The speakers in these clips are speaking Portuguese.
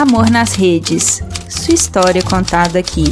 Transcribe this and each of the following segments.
Amor nas Redes. Sua história contada aqui.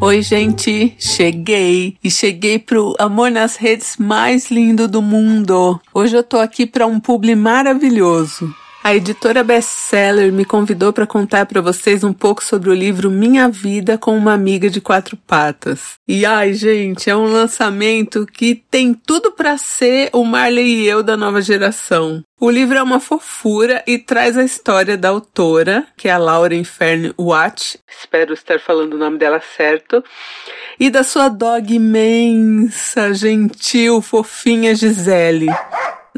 Oi, gente, cheguei e cheguei pro Amor nas Redes mais lindo do mundo. Hoje eu tô aqui para um publi maravilhoso. A editora Bestseller me convidou para contar para vocês um pouco sobre o livro Minha Vida com uma Amiga de Quatro Patas. E ai, gente, é um lançamento que tem tudo para ser o Marley e eu da nova geração. O livro é uma fofura e traz a história da autora, que é a Lauren Fern Watt, espero estar falando o nome dela certo, e da sua dog imensa, gentil, fofinha Gisele.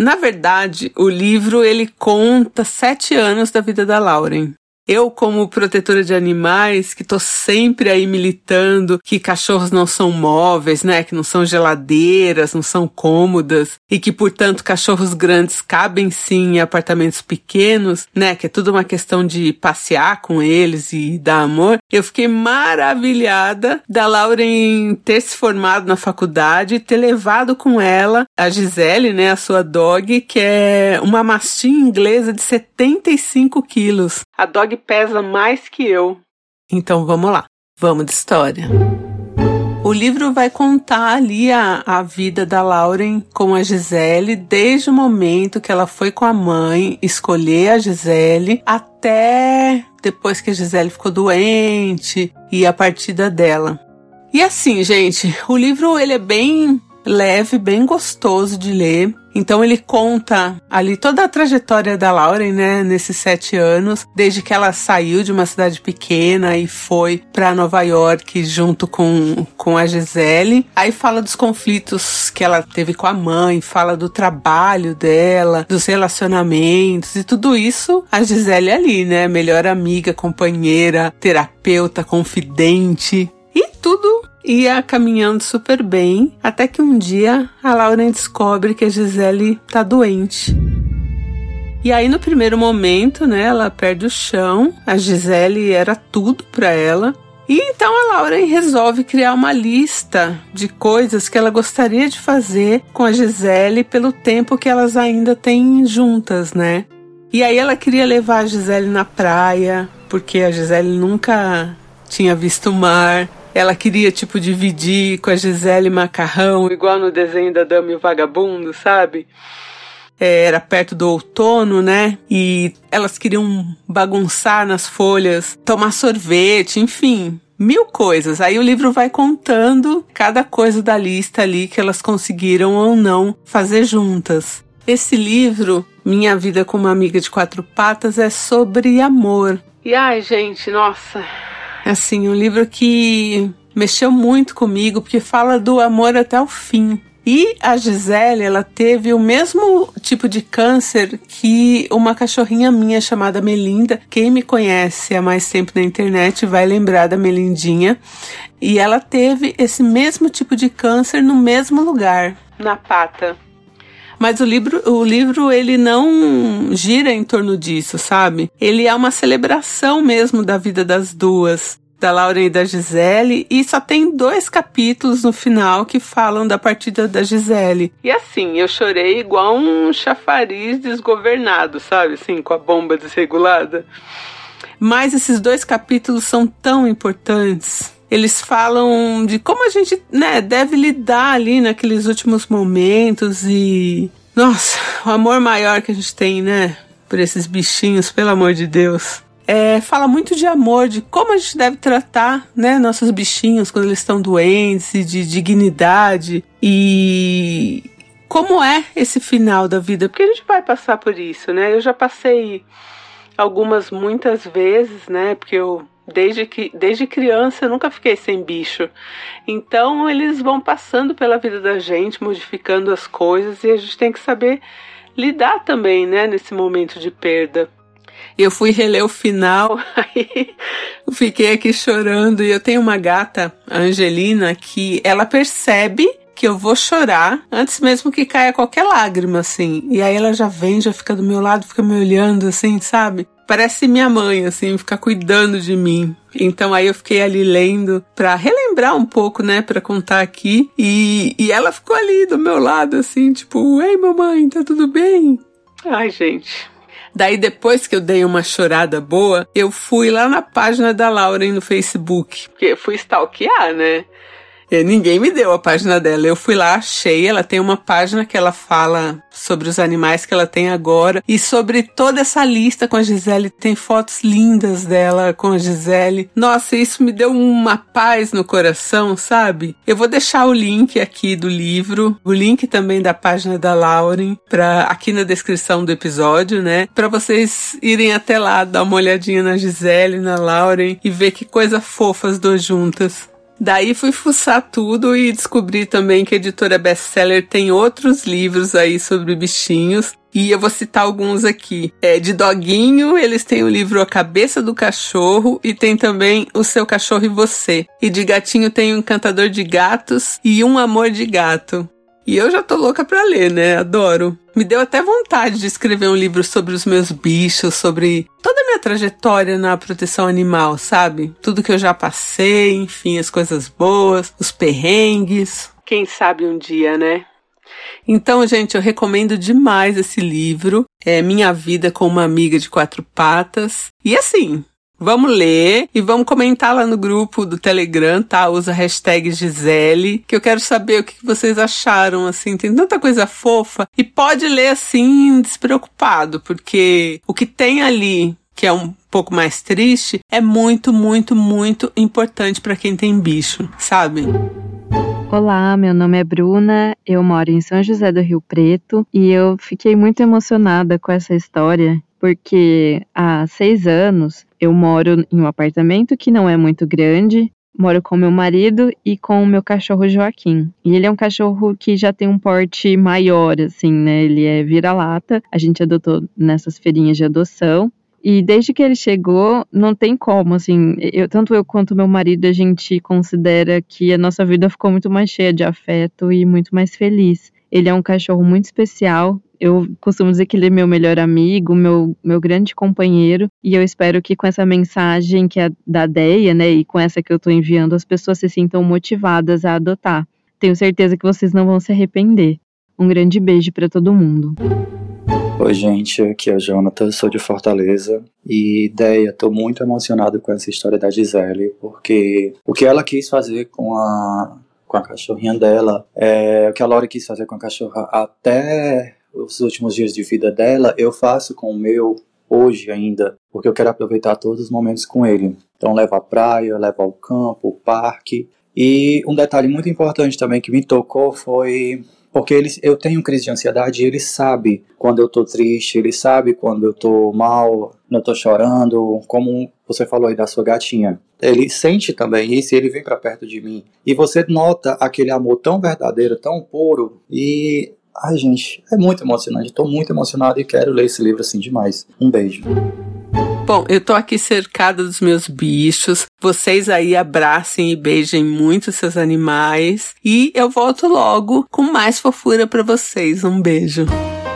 Na verdade, o livro ele conta sete anos da vida da Lauren. Eu, como protetora de animais, que tô sempre aí militando que cachorros não são móveis, né? Que não são geladeiras, não são cômodas e que, portanto, cachorros grandes cabem sim em apartamentos pequenos, né? Que é tudo uma questão de passear com eles e dar amor. Eu fiquei maravilhada da Lauren ter se formado na faculdade e ter levado com ela a Gisele, né? A sua dog, que é uma mastim inglesa de 75 quilos. A dog pesa mais que eu. Então vamos lá, vamos de história. O livro vai contar ali a, a vida da Lauren com a Gisele, desde o momento que ela foi com a mãe escolher a Gisele até depois que a Gisele ficou doente e a partida dela. E assim, gente, o livro ele é bem leve, bem gostoso de ler. Então ele conta ali toda a trajetória da Lauren, né, nesses sete anos, desde que ela saiu de uma cidade pequena e foi para Nova York junto com, com a Gisele. Aí fala dos conflitos que ela teve com a mãe, fala do trabalho dela, dos relacionamentos e tudo isso a Gisele ali, né, melhor amiga, companheira, terapeuta, confidente e tudo ia caminhando super bem, até que um dia a Lauren descobre que a Gisele tá doente. E aí no primeiro momento, né, ela perde o chão, a Gisele era tudo para ela. E então a Lauren resolve criar uma lista de coisas que ela gostaria de fazer com a Gisele pelo tempo que elas ainda têm juntas, né? E aí ela queria levar a Gisele na praia, porque a Gisele nunca tinha visto o mar. Ela queria, tipo, dividir com a Gisele macarrão, igual no desenho da Dama e o Vagabundo, sabe? É, era perto do outono, né? E elas queriam bagunçar nas folhas, tomar sorvete, enfim, mil coisas. Aí o livro vai contando cada coisa da lista ali que elas conseguiram ou não fazer juntas. Esse livro, Minha Vida com uma Amiga de Quatro Patas, é sobre amor. E ai, gente, nossa, Assim, um livro que mexeu muito comigo, porque fala do amor até o fim. E a Gisele, ela teve o mesmo tipo de câncer que uma cachorrinha minha chamada Melinda. Quem me conhece há mais tempo na internet vai lembrar da Melindinha. E ela teve esse mesmo tipo de câncer no mesmo lugar, na pata. Mas o livro, o livro ele não gira em torno disso, sabe? Ele é uma celebração mesmo da vida das duas da Lauren e da Gisele, e só tem dois capítulos no final que falam da partida da Gisele. E assim, eu chorei igual um chafariz desgovernado, sabe? Assim, com a bomba desregulada. Mas esses dois capítulos são tão importantes eles falam de como a gente né, deve lidar ali naqueles últimos momentos e. Nossa, o amor maior que a gente tem, né? Por esses bichinhos, pelo amor de Deus. É, fala muito de amor, de como a gente deve tratar né, nossos bichinhos quando eles estão doentes, de dignidade e como é esse final da vida, porque a gente vai passar por isso, né? Eu já passei algumas, muitas vezes, né? Porque eu Desde, que, desde criança eu nunca fiquei sem bicho. Então eles vão passando pela vida da gente, modificando as coisas e a gente tem que saber lidar também, né, nesse momento de perda. Eu fui reler o final, aí fiquei aqui chorando e eu tenho uma gata, a Angelina, que ela percebe que eu vou chorar antes mesmo que caia qualquer lágrima, assim. E aí ela já vem, já fica do meu lado, fica me olhando, assim, sabe? Parece minha mãe, assim, ficar cuidando de mim. Então aí eu fiquei ali lendo para relembrar um pouco, né, para contar aqui. E, e ela ficou ali do meu lado, assim, tipo, ei mamãe, tá tudo bem? Ai, gente. Daí depois que eu dei uma chorada boa, eu fui lá na página da Lauren no Facebook, porque fui stalkear, né? E ninguém me deu a página dela. Eu fui lá, achei. Ela tem uma página que ela fala sobre os animais que ela tem agora e sobre toda essa lista com a Gisele. Tem fotos lindas dela com a Gisele. Nossa, isso me deu uma paz no coração, sabe? Eu vou deixar o link aqui do livro, o link também da página da Lauren, para aqui na descrição do episódio, né? Para vocês irem até lá, dar uma olhadinha na Gisele, na Lauren e ver que coisa fofa as duas juntas. Daí fui fuçar tudo e descobri também que a editora Bestseller tem outros livros aí sobre bichinhos. E eu vou citar alguns aqui. É, de doguinho, eles têm o livro A Cabeça do Cachorro e tem também O Seu Cachorro e Você. E de gatinho tem o Encantador de Gatos e Um Amor de Gato. E eu já tô louca pra ler, né? Adoro. Me deu até vontade de escrever um livro sobre os meus bichos, sobre toda a minha trajetória na proteção animal, sabe? Tudo que eu já passei, enfim, as coisas boas, os perrengues. Quem sabe um dia, né? Então, gente, eu recomendo demais esse livro. É Minha Vida com uma Amiga de Quatro Patas. E assim, Vamos ler e vamos comentar lá no grupo do Telegram, tá? Usa a hashtag Gisele, que eu quero saber o que vocês acharam, assim. Tem tanta coisa fofa. E pode ler assim, despreocupado, porque o que tem ali, que é um pouco mais triste, é muito, muito, muito importante para quem tem bicho, sabe? Olá, meu nome é Bruna, eu moro em São José do Rio Preto e eu fiquei muito emocionada com essa história porque há seis anos eu moro em um apartamento que não é muito grande. Moro com meu marido e com o meu cachorro Joaquim. E ele é um cachorro que já tem um porte maior, assim, né? Ele é vira-lata. A gente adotou nessas feirinhas de adoção. E desde que ele chegou, não tem como, assim, eu, tanto eu quanto meu marido, a gente considera que a nossa vida ficou muito mais cheia de afeto e muito mais feliz. Ele é um cachorro muito especial, eu costumo dizer que ele é meu melhor amigo, meu, meu grande companheiro, e eu espero que com essa mensagem que é da Deia, né, e com essa que eu estou enviando, as pessoas se sintam motivadas a adotar. Tenho certeza que vocês não vão se arrepender. Um grande beijo para todo mundo. Oi, gente, aqui é o Jonathan, sou de Fortaleza e ideia, estou muito emocionado com essa história da Gisele, porque o que ela quis fazer com a, com a cachorrinha dela, é, o que a Laura quis fazer com a cachorra até os últimos dias de vida dela, eu faço com o meu hoje ainda, porque eu quero aproveitar todos os momentos com ele. Então levo à praia, levo ao campo, ao parque. E um detalhe muito importante também que me tocou foi porque ele, eu tenho crise de ansiedade e ele sabe quando eu tô triste, ele sabe quando eu tô mal, não tô chorando, como você falou aí da sua gatinha. Ele sente também isso ele vem para perto de mim. E você nota aquele amor tão verdadeiro, tão puro. E Ai, gente, é muito emocionante. Estou muito emocionado e quero ler esse livro assim demais. Um beijo. Bom, eu tô aqui cercada dos meus bichos. Vocês aí abracem e beijem muito seus animais. E eu volto logo com mais fofura para vocês. Um beijo.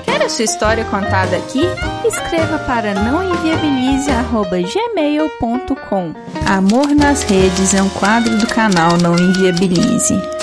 Quer a sua história contada aqui? Escreva para nãoenviabilize.gmail.com Amor nas Redes é um quadro do canal Não Enviabilize.